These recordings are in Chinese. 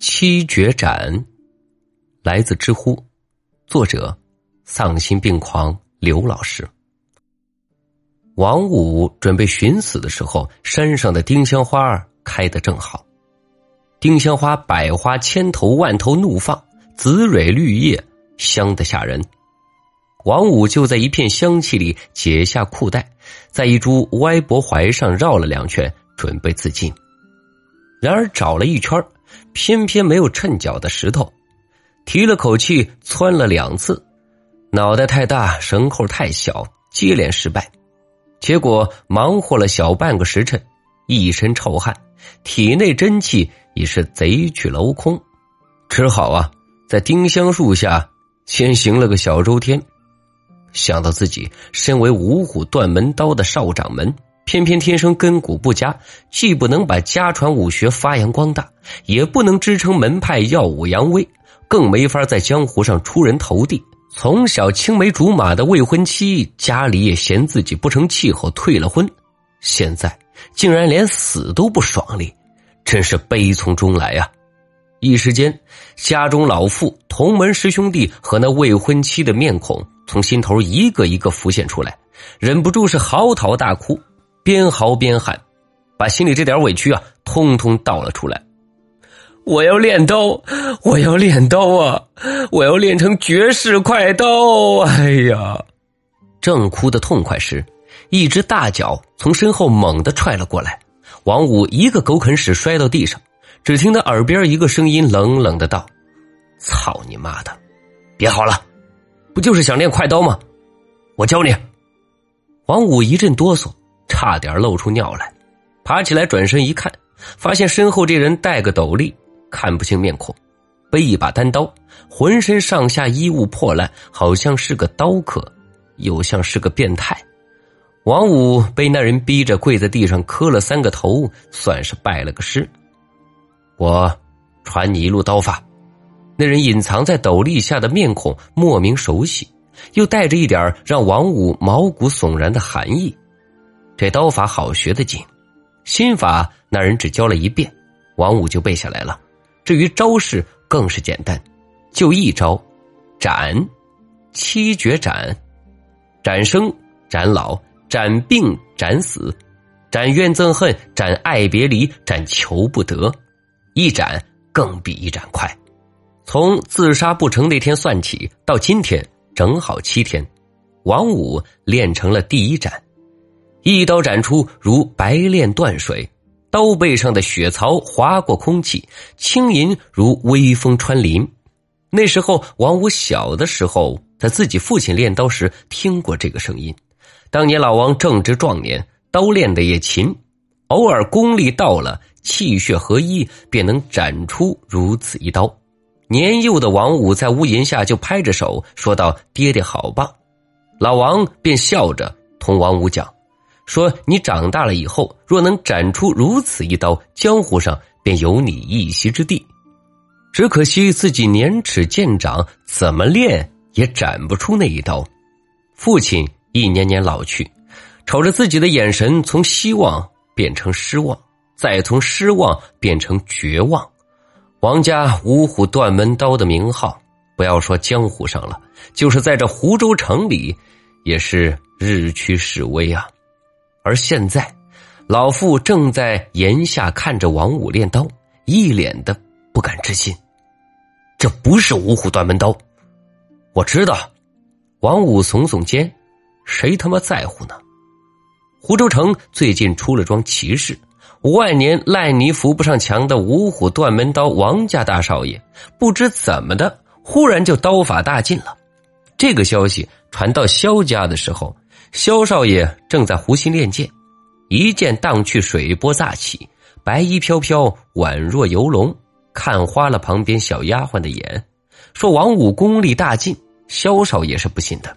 七绝斩，来自知乎，作者丧心病狂刘老师。王五准备寻死的时候，山上的丁香花开得正好。丁香花百花千头万头怒放，紫蕊绿叶香得吓人。王五就在一片香气里解下裤带，在一株歪脖槐上绕了两圈，准备自尽。然而找了一圈偏偏没有衬脚的石头，提了口气，窜了两次，脑袋太大，绳扣太小，接连失败。结果忙活了小半个时辰，一身臭汗，体内真气已是贼去楼空，只好啊，在丁香树下先行了个小周天。想到自己身为五虎断门刀的少掌门。偏偏天生根骨不佳，既不能把家传武学发扬光大，也不能支撑门派耀武扬威，更没法在江湖上出人头地。从小青梅竹马的未婚妻，家里也嫌自己不成气候，退了婚。现在竟然连死都不爽利，真是悲从中来啊！一时间，家中老妇、同门师兄弟和那未婚妻的面孔从心头一个一个浮现出来，忍不住是嚎啕大哭。边嚎边喊，把心里这点委屈啊，通通倒了出来。我要练刀，我要练刀啊！我要练成绝世快刀！哎呀！正哭得痛快时，一只大脚从身后猛地踹了过来，王五一个狗啃屎摔到地上。只听他耳边一个声音冷冷的道：“操你妈的！别嚎了，不就是想练快刀吗？我教你。”王五一阵哆嗦。差点露出尿来，爬起来转身一看，发现身后这人戴个斗笠，看不清面孔，背一把单刀，浑身上下衣物破烂，好像是个刀客，又像是个变态。王五被那人逼着跪在地上磕了三个头，算是拜了个师。我传你一路刀法。那人隐藏在斗笠下的面孔莫名熟悉，又带着一点让王五毛骨悚然的寒意。这刀法好学的紧，心法那人只教了一遍，王五就背下来了。至于招式更是简单，就一招：斩、七绝斩、斩生、斩老、斩病、斩死、斩怨憎恨、斩爱别离、斩求不得。一斩更比一斩快，从自杀不成那天算起，到今天正好七天，王五练成了第一斩。一刀斩出，如白练断水，刀背上的血槽划过空气，轻吟如微风穿林。那时候，王五小的时候，他自己父亲练刀时听过这个声音。当年老王正值壮年，刀练的也勤，偶尔功力到了，气血合一，便能斩出如此一刀。年幼的王五在屋檐下就拍着手说道：“爹爹好棒！”老王便笑着同王五讲。说：“你长大了以后，若能斩出如此一刀，江湖上便有你一席之地。只可惜自己年齿渐长，怎么练也斩不出那一刀。”父亲一年年老去，瞅着自己的眼神从希望变成失望，再从失望变成绝望。王家五虎断门刀的名号，不要说江湖上了，就是在这湖州城里，也是日趋式微啊。而现在，老妇正在檐下看着王五练刀，一脸的不敢置信。这不是五虎断门刀，我知道。王五耸耸肩，谁他妈在乎呢？湖州城最近出了桩奇事，五万年烂泥扶不上墙的五虎断门刀王家大少爷，不知怎么的，忽然就刀法大进了。这个消息传到萧家的时候。萧少爷正在湖心练剑，一剑荡去，水波乍起，白衣飘飘，宛若游龙，看花了旁边小丫鬟的眼，说王武功力大进。萧少爷是不信的，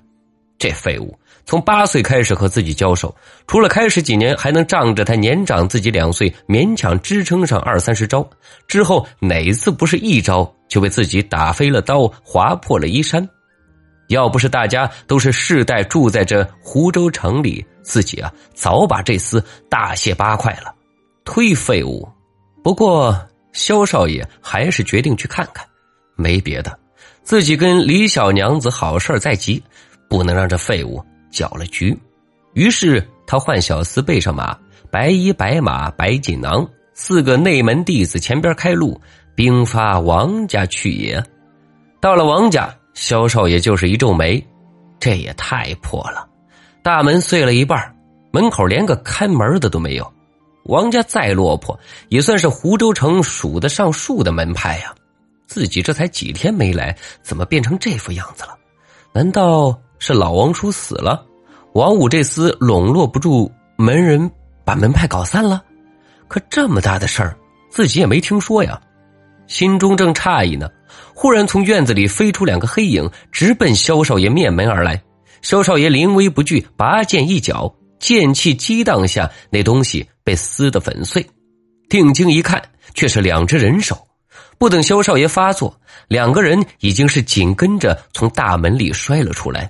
这废物从八岁开始和自己交手，除了开始几年还能仗着他年长自己两岁，勉强支撑上二三十招，之后哪次不是一招就被自己打飞了刀，划破了衣衫？要不是大家都是世代住在这湖州城里，自己啊早把这厮大卸八块了。忒废物！不过萧少爷还是决定去看看。没别的，自己跟李小娘子好事在即，不能让这废物搅了局。于是他唤小厮背上马，白衣白马白锦囊，四个内门弟子前边开路，兵发王家去也。到了王家，萧少爷就是一皱眉，这也太破了。大门碎了一半，门口连个看门的都没有。王家再落魄，也算是湖州城数得上数的门派呀。自己这才几天没来，怎么变成这副样子了？难道是老王叔死了？王五这厮笼络不住门人，把门派搞散了。可这么大的事儿，自己也没听说呀。心中正诧异呢，忽然从院子里飞出两个黑影，直奔萧少爷面门而来。萧少爷临危不惧，拔剑一脚，剑气激荡下，那东西被撕得粉碎。定睛一看，却是两只人手。不等萧少爷发作，两个人已经是紧跟着从大门里摔了出来。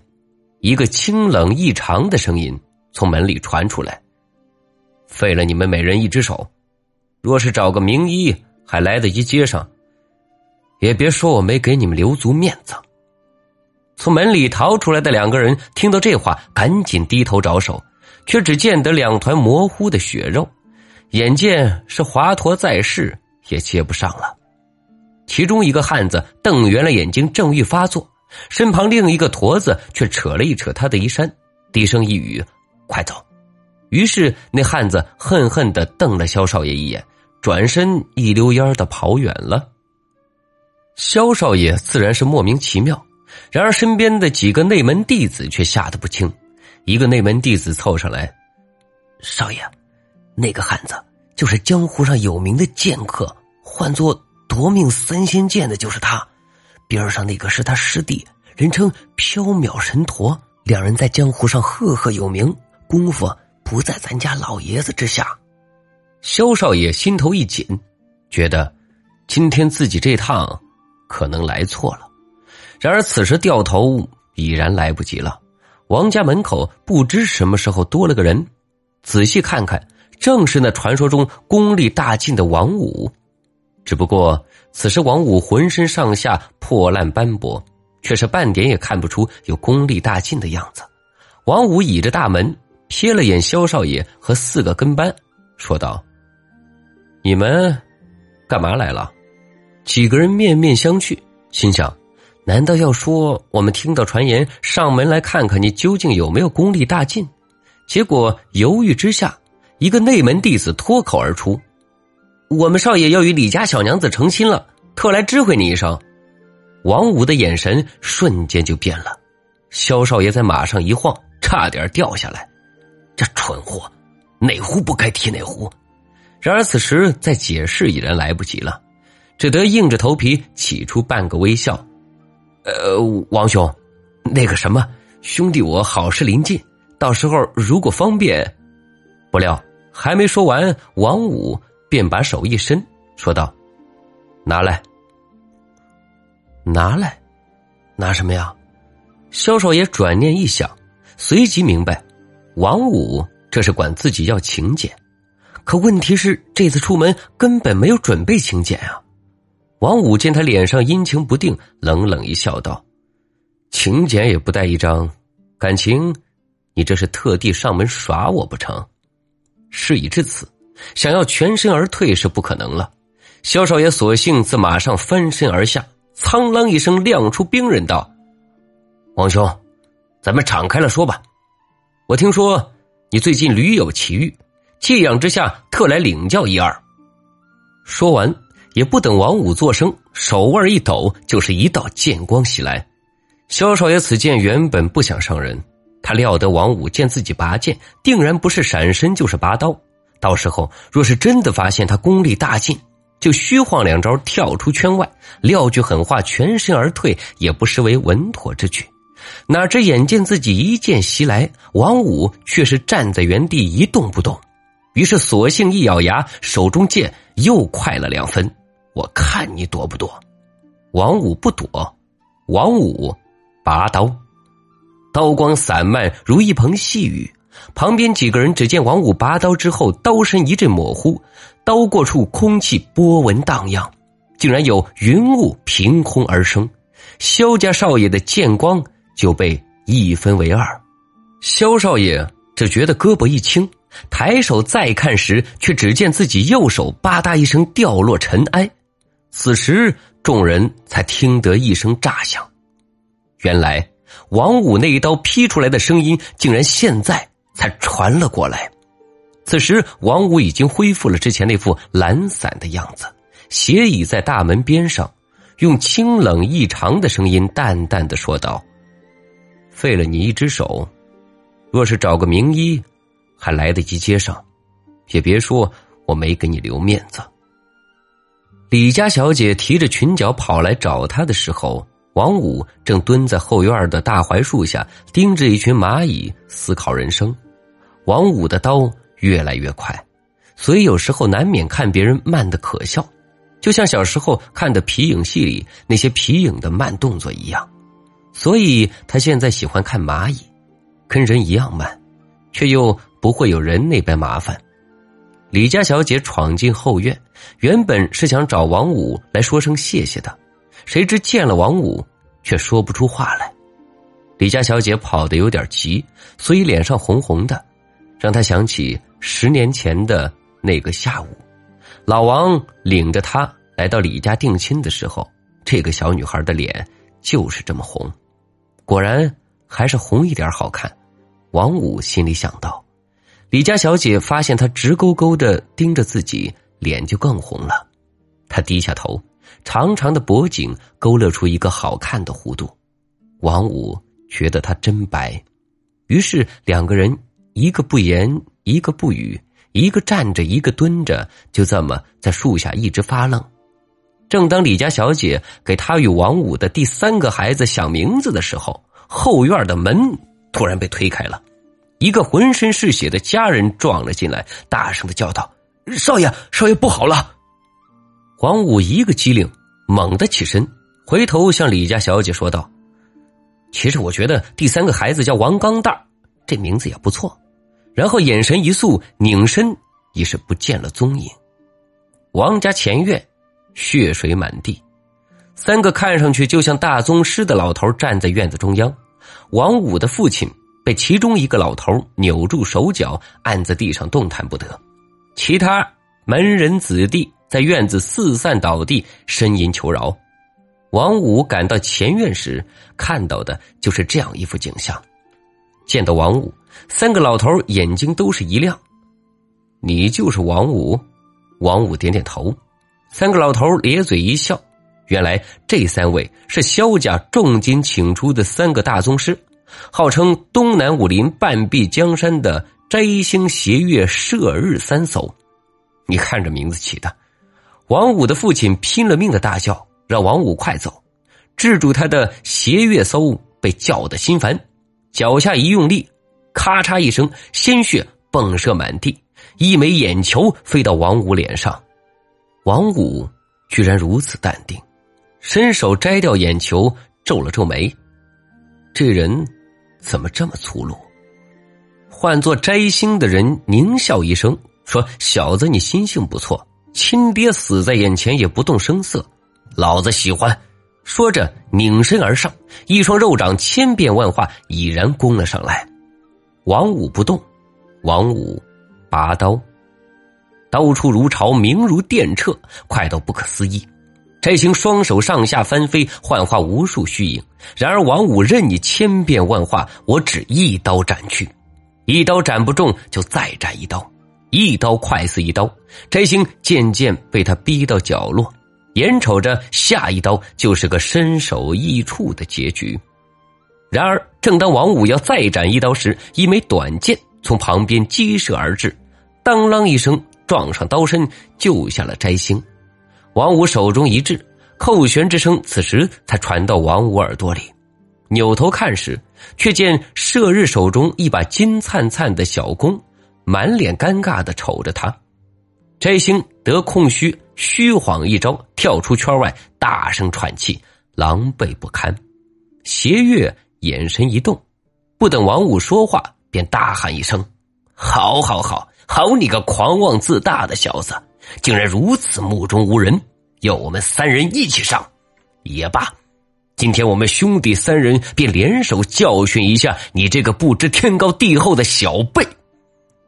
一个清冷异常的声音从门里传出来：“废了你们每人一只手，若是找个名医还来得及接上，也别说我没给你们留足面子。”从门里逃出来的两个人听到这话，赶紧低头找手，却只见得两团模糊的血肉，眼见是华佗在世也接不上了。其中一个汉子瞪圆了眼睛，正欲发作。身旁另一个驼子却扯了一扯他的衣衫，低声一语：“快走。”于是那汉子恨恨的瞪了萧少爷一眼，转身一溜烟的跑远了。萧少爷自然是莫名其妙，然而身边的几个内门弟子却吓得不轻。一个内门弟子凑上来：“少爷，那个汉子就是江湖上有名的剑客，唤作夺命三仙剑的，就是他。”边上那个是他师弟，人称缥缈神陀，两人在江湖上赫赫有名，功夫不在咱家老爷子之下。萧少爷心头一紧，觉得今天自己这趟可能来错了。然而此时掉头已然来不及了。王家门口不知什么时候多了个人，仔细看看，正是那传说中功力大进的王五，只不过。此时，王五浑身上下破烂斑驳，却是半点也看不出有功力大进的样子。王五倚着大门，瞥了眼萧少爷和四个跟班，说道：“你们干嘛来了？”几个人面面相觑，心想：难道要说我们听到传言，上门来看看你究竟有没有功力大进？结果犹豫之下，一个内门弟子脱口而出。我们少爷要与李家小娘子成亲了，特来知会你一声。王五的眼神瞬间就变了，萧少爷在马上一晃，差点掉下来。这蠢货，哪壶不该提哪壶。然而此时再解释已然来不及了，只得硬着头皮起出半个微笑。呃，王兄，那个什么，兄弟我好事临近，到时候如果方便……不料还没说完，王五。便把手一伸，说道：“拿来，拿来，拿什么呀？”萧少爷转念一想，随即明白，王五这是管自己要请柬。可问题是，这次出门根本没有准备请柬啊！王五见他脸上阴晴不定，冷冷一笑，道：“请柬也不带一张，感情你这是特地上门耍我不成？”事已至此。想要全身而退是不可能了，萧少爷索性自马上翻身而下，苍啷一声亮出兵刃道：“王兄，咱们敞开了说吧。我听说你最近屡有奇遇，寄养之下特来领教一二。”说完，也不等王五作声，手腕一抖，就是一道剑光袭来。萧少爷此剑原本不想伤人，他料得王五见自己拔剑，定然不是闪身就是拔刀。到时候若是真的发现他功力大进，就虚晃两招跳出圈外，撂句狠话，全身而退，也不失为稳妥之举。哪知眼见自己一剑袭来，王五却是站在原地一动不动，于是索性一咬牙，手中剑又快了两分。我看你躲不躲？王五不躲，王五拔刀，刀光散漫如一蓬细雨。旁边几个人只见王五拔刀之后，刀身一阵模糊，刀过处空气波纹荡漾，竟然有云雾凭空而生。萧家少爷的剑光就被一分为二。萧少爷只觉得胳膊一轻，抬手再看时，却只见自己右手吧嗒一声掉落尘埃。此时众人才听得一声炸响，原来王五那一刀劈出来的声音，竟然现在。才传了过来。此时，王五已经恢复了之前那副懒散的样子，斜倚在大门边上，用清冷异常的声音淡淡的说道：“废了你一只手，若是找个名医，还来得及接上，也别说我没给你留面子。”李家小姐提着裙角跑来找他的时候，王五正蹲在后院的大槐树下，盯着一群蚂蚁，思考人生。王五的刀越来越快，所以有时候难免看别人慢的可笑，就像小时候看的皮影戏里那些皮影的慢动作一样。所以他现在喜欢看蚂蚁，跟人一样慢，却又不会有人那般麻烦。李家小姐闯进后院，原本是想找王五来说声谢谢的，谁知见了王五，却说不出话来。李家小姐跑得有点急，所以脸上红红的。让她想起十年前的那个下午，老王领着她来到李家定亲的时候，这个小女孩的脸就是这么红。果然还是红一点好看。王五心里想到，李家小姐发现他直勾勾的盯着自己，脸就更红了。他低下头，长长的脖颈勾勒出一个好看的弧度。王五觉得他真白，于是两个人。一个不言，一个不语，一个站着，一个蹲着，就这么在树下一直发愣。正当李家小姐给他与王五的第三个孩子想名字的时候，后院的门突然被推开了，一个浑身是血的家人撞了进来，大声的叫道：“少爷，少爷不好了！”王五一个机灵，猛地起身，回头向李家小姐说道：“其实我觉得第三个孩子叫王刚蛋这名字也不错。”然后眼神一肃，拧身已是不见了踪影。王家前院血水满地，三个看上去就像大宗师的老头站在院子中央。王五的父亲被其中一个老头扭住手脚，按在地上动弹不得。其他门人子弟在院子四散倒地，呻吟求饶。王五赶到前院时，看到的就是这样一幅景象。见到王五。三个老头眼睛都是一亮，你就是王五？王五点点头。三个老头咧嘴一笑，原来这三位是萧家重金请出的三个大宗师，号称东南武林半壁江山的摘星斜月射日三叟。你看这名字起的，王五的父亲拼了命的大叫，让王五快走，制住他的斜月叟被叫得心烦，脚下一用力。咔嚓一声，鲜血迸射满地，一枚眼球飞到王五脸上。王五居然如此淡定，伸手摘掉眼球，皱了皱眉。这人怎么这么粗鲁？换做摘星的人狞笑一声，说：“小子，你心性不错，亲爹死在眼前也不动声色，老子喜欢。”说着拧身而上，一双肉掌千变万化，已然攻了上来。王五不动，王五拔刀，刀出如潮，明如电掣，快到不可思议。摘星双手上下翻飞，幻化无数虚影。然而王五任你千变万化，我只一刀斩去。一刀斩不中，就再斩一刀，一刀快似一刀。摘星渐渐被他逼到角落，眼瞅着下一刀就是个身首异处的结局。然而，正当王五要再斩一刀时，一枚短剑从旁边激射而至，当啷一声撞上刀身，救下了摘星。王五手中一掷，扣弦之声此时才传到王五耳朵里。扭头看时，却见射日手中一把金灿灿的小弓，满脸尴尬的瞅着他。摘星得空虚，虚晃一招，跳出圈外，大声喘气，狼狈不堪。斜月。眼神一动，不等王五说话，便大喊一声：“好好好，好你个狂妄自大的小子，竟然如此目中无人！要我们三人一起上，也罢。今天我们兄弟三人便联手教训一下你这个不知天高地厚的小辈。”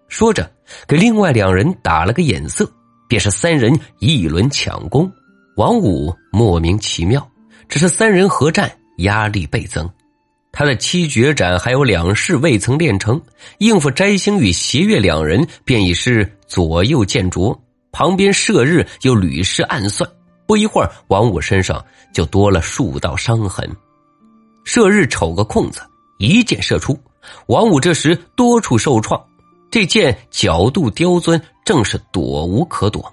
说着，给另外两人打了个眼色，便是三人一轮抢攻。王五莫名其妙，只是三人合战，压力倍增。他的七绝斩还有两式未曾练成，应付摘星与邪月两人，便已是左右见拙。旁边射日又屡试暗算，不一会儿，王五身上就多了数道伤痕。射日瞅个空子，一箭射出。王五这时多处受创，这箭角度刁钻，正是躲无可躲。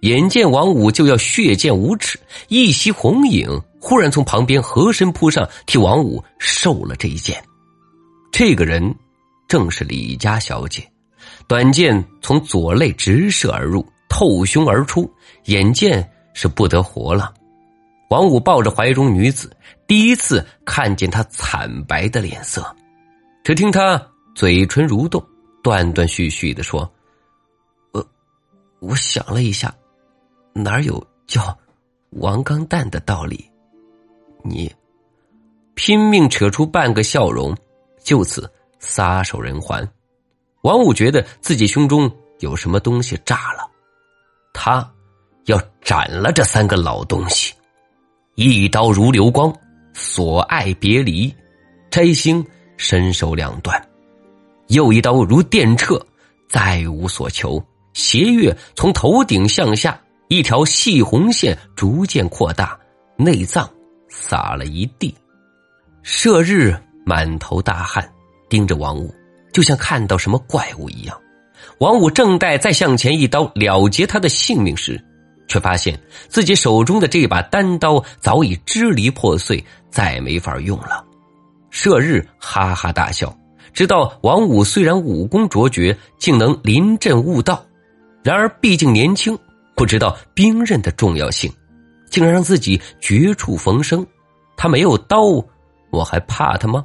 眼见王五就要血溅五尺，一袭红影忽然从旁边合身扑上，替王五受了这一箭。这个人正是李家小姐，短剑从左肋直射而入，透胸而出，眼见是不得活了。王五抱着怀中女子，第一次看见她惨白的脸色，只听她嘴唇蠕动，断断续续的说：“我，我想了一下。”哪有叫王刚蛋的道理？你拼命扯出半个笑容，就此撒手人寰。王五觉得自己胸中有什么东西炸了，他要斩了这三个老东西。一刀如流光，所爱别离，摘星身首两断；又一刀如电掣，再无所求。斜月从头顶向下。一条细红线逐渐扩大，内脏洒了一地。射日满头大汗，盯着王五，就像看到什么怪物一样。王五正待再向前一刀了结他的性命时，却发现自己手中的这把单刀早已支离破碎，再没法用了。射日哈哈大笑，知道王五虽然武功卓绝，竟能临阵悟道，然而毕竟年轻。不知道兵刃的重要性，竟然让自己绝处逢生。他没有刀，我还怕他吗？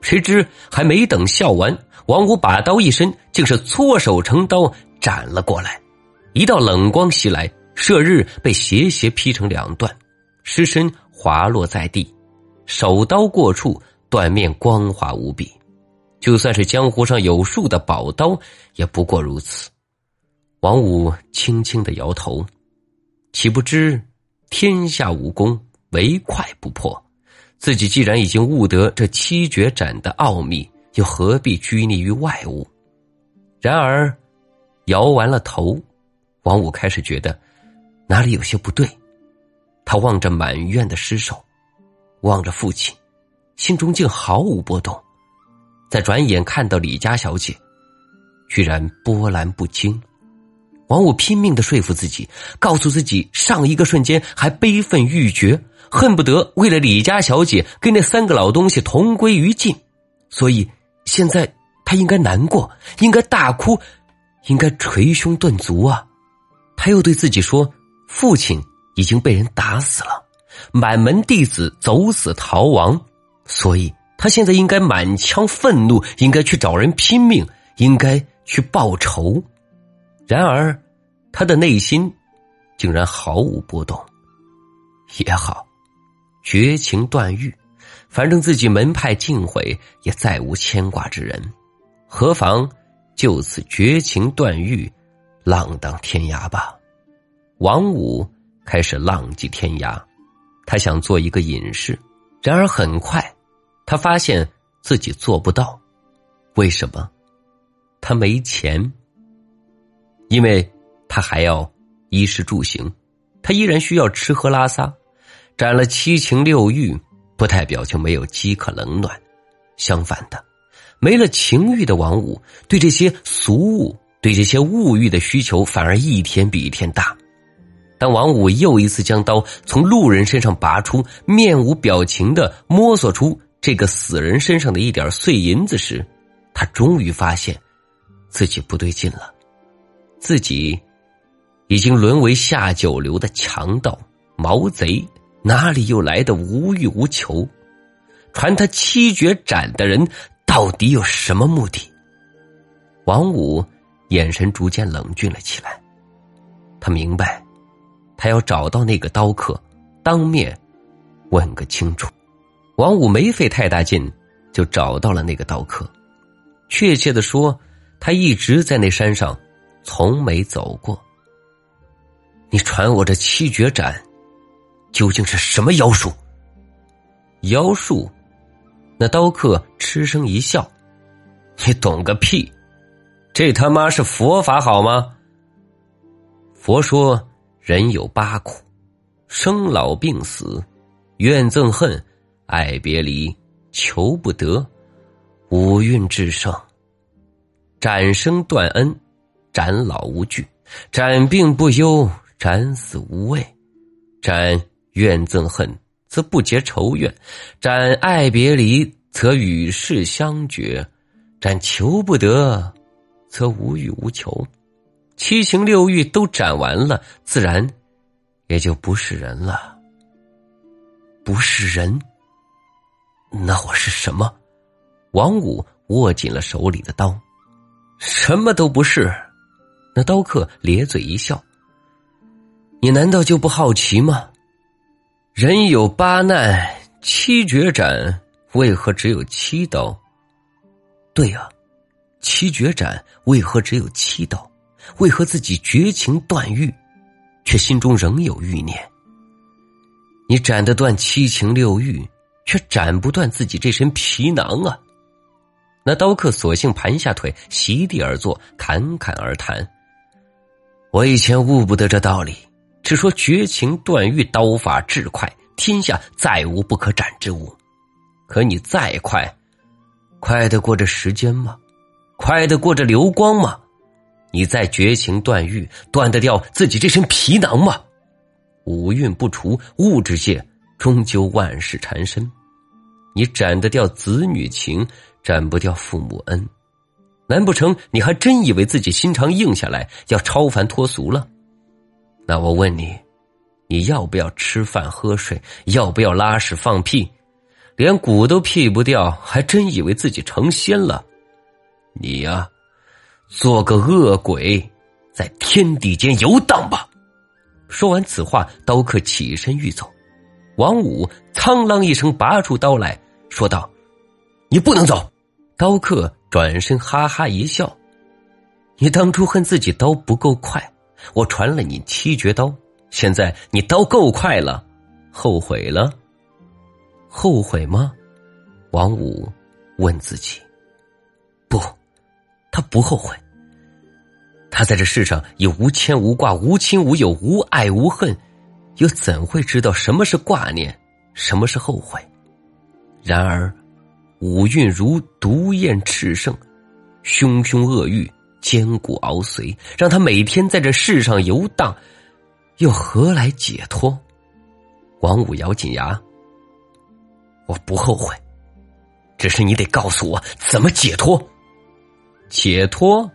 谁知还没等笑完，王五把刀一伸，竟是搓手成刀斩了过来。一道冷光袭来，射日被斜斜劈成两段，尸身滑落在地。手刀过处，断面光滑无比，就算是江湖上有数的宝刀，也不过如此。王五轻轻的摇头，岂不知天下武功唯快不破。自己既然已经悟得这七绝斩的奥秘，又何必拘泥于外物？然而，摇完了头，王五开始觉得哪里有些不对。他望着满院的尸首，望着父亲，心中竟毫无波动。再转眼看到李家小姐，居然波澜不惊。王五拼命的说服自己，告诉自己，上一个瞬间还悲愤欲绝，恨不得为了李家小姐跟那三个老东西同归于尽，所以现在他应该难过，应该大哭，应该捶胸顿足啊！他又对自己说，父亲已经被人打死了，满门弟子走死逃亡，所以他现在应该满腔愤怒，应该去找人拼命，应该去报仇。然而，他的内心竟然毫无波动。也好，绝情断欲，反正自己门派尽毁，也再无牵挂之人，何妨就此绝情断欲，浪荡天涯吧。王五开始浪迹天涯，他想做一个隐士，然而很快，他发现自己做不到。为什么？他没钱。因为他还要衣食住行，他依然需要吃喝拉撒。斩了七情六欲，不代表就没有饥渴冷暖。相反的，没了情欲的王五，对这些俗物、对这些物欲的需求反而一天比一天大。当王五又一次将刀从路人身上拔出，面无表情的摸索出这个死人身上的一点碎银子时，他终于发现自己不对劲了。自己已经沦为下九流的强盗、毛贼，哪里又来的无欲无求？传他七绝斩的人到底有什么目的？王五眼神逐渐冷峻了起来，他明白，他要找到那个刀客，当面问个清楚。王五没费太大劲，就找到了那个刀客。确切的说，他一直在那山上，从没走过。你传我这七绝斩，究竟是什么妖术？妖术？那刀客嗤声一笑：“你懂个屁！这他妈是佛法好吗？佛说人有八苦：生老病死、怨憎恨、爱别离、求不得、五蕴炽盛、斩生断恩、斩老无惧、斩病不忧。”斩死无畏，斩怨憎恨则不结仇怨；斩爱别离则与世相绝；斩求不得则无欲无求。七情六欲都斩完了，自然也就不是人了。不是人，那我是什么？王五握紧了手里的刀，什么都不是。那刀客咧嘴一笑。你难道就不好奇吗？人有八难，七绝斩，为何只有七刀？对呀，七绝斩为何只有七刀？为何自己绝情断欲，却心中仍有欲念？你斩得断七情六欲，却斩不断自己这身皮囊啊！那刀客索性盘下腿，席地而坐，侃侃而谈。我以前悟不得这道理。只说绝情断欲，刀法至快，天下再无不可斩之物。可你再快，快得过这时间吗？快得过这流光吗？你再绝情断欲，断得掉自己这身皮囊吗？五蕴不除，物质界终究万事缠身。你斩得掉子女情，斩不掉父母恩。难不成你还真以为自己心肠硬下来，要超凡脱俗了？那我问你，你要不要吃饭喝水？要不要拉屎放屁？连骨都屁不掉，还真以为自己成仙了？你呀，做个恶鬼，在天地间游荡吧！说完此话，刀客起身欲走，王五苍啷一声拔出刀来说道：“你不能走！”刀客转身哈哈一笑：“你当初恨自己刀不够快。”我传了你七绝刀，现在你刀够快了，后悔了？后悔吗？王五问自己。不，他不后悔。他在这世上已无牵无挂、无亲无友、无爱无恨，又怎会知道什么是挂念，什么是后悔？然而，五蕴如毒焰炽盛，汹汹恶欲。艰苦熬髓，让他每天在这世上游荡，又何来解脱？王五咬紧牙，我不后悔，只是你得告诉我怎么解脱。解脱？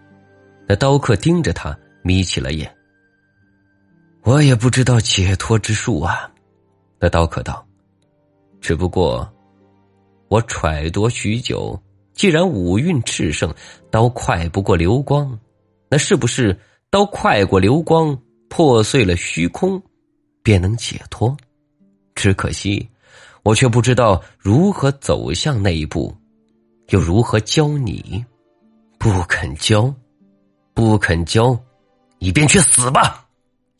那刀客盯着他，眯起了眼。我也不知道解脱之术啊。那刀客道：“只不过，我揣度许久。”既然五蕴炽盛，刀快不过流光，那是不是刀快过流光，破碎了虚空，便能解脱？只可惜，我却不知道如何走向那一步，又如何教你？不肯教，不肯教，你便去死吧！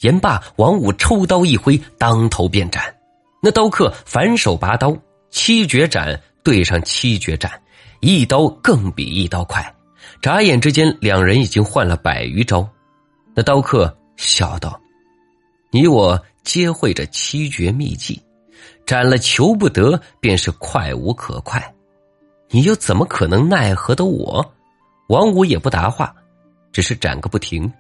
言罢，王五抽刀一挥，当头便斩。那刀客反手拔刀，七绝斩对上七绝斩。一刀更比一刀快，眨眼之间，两人已经换了百余招。那刀客笑道：“你我皆会这七绝秘技，斩了求不得，便是快无可快。你又怎么可能奈何的我？”王五也不答话，只是斩个不停。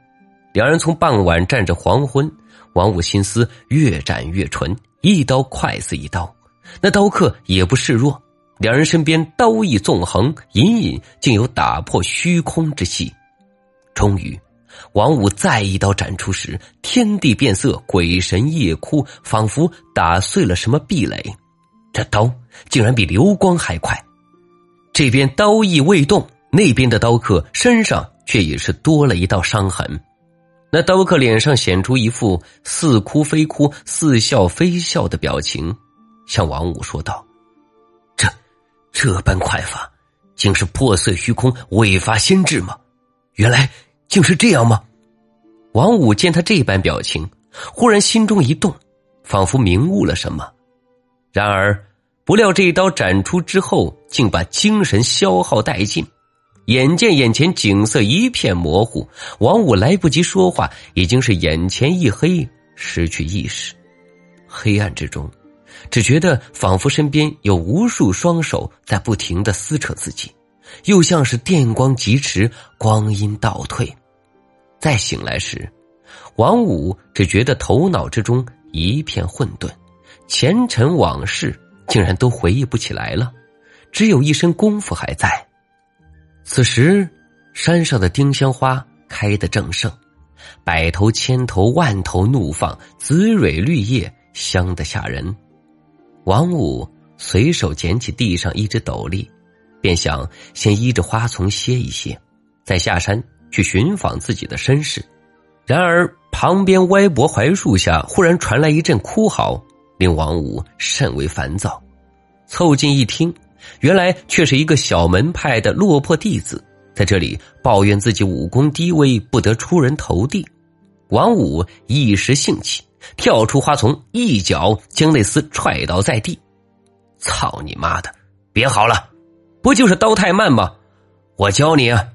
两人从傍晚战至黄昏，王五心思越斩越纯，一刀快似一刀。那刀客也不示弱。两人身边刀意纵横，隐隐竟有打破虚空之气。终于，王五再一刀斩出时，天地变色，鬼神夜哭，仿佛打碎了什么壁垒。这刀竟然比流光还快。这边刀意未动，那边的刀客身上却也是多了一道伤痕。那刀客脸上显出一副似哭非哭、似笑非笑的表情，向王五说道：“，这般快法，竟是破碎虚空、未发先至吗？原来竟是这样吗？”王五见他这般表情，忽然心中一动，仿佛明悟了什么。然而，不料这一刀斩出之后，竟把精神消耗殆尽。眼见眼前景色一片模糊，王五来不及说话，已经是眼前一黑，失去意识。黑暗之中，只觉得仿佛身边有无数双手在不停的撕扯自己，又像是电光疾驰，光阴倒退。再醒来时，王五只觉得头脑之中一片混沌，前尘往事竟然都回忆不起来了，只有一身功夫还在。此时，山上的丁香花开得正盛，百头千头万头怒放，紫蕊绿叶香得吓人。王五随手捡起地上一只斗笠，便想先依着花丛歇一歇，再下山去寻访自己的身世。然而，旁边歪脖槐树下忽然传来一阵哭嚎，令王五甚为烦躁，凑近一听。原来却是一个小门派的落魄弟子，在这里抱怨自己武功低微，不得出人头地。王五一时兴起，跳出花丛，一脚将那厮踹倒在地。操你妈的！别嚎了，不就是刀太慢吗？我教你啊，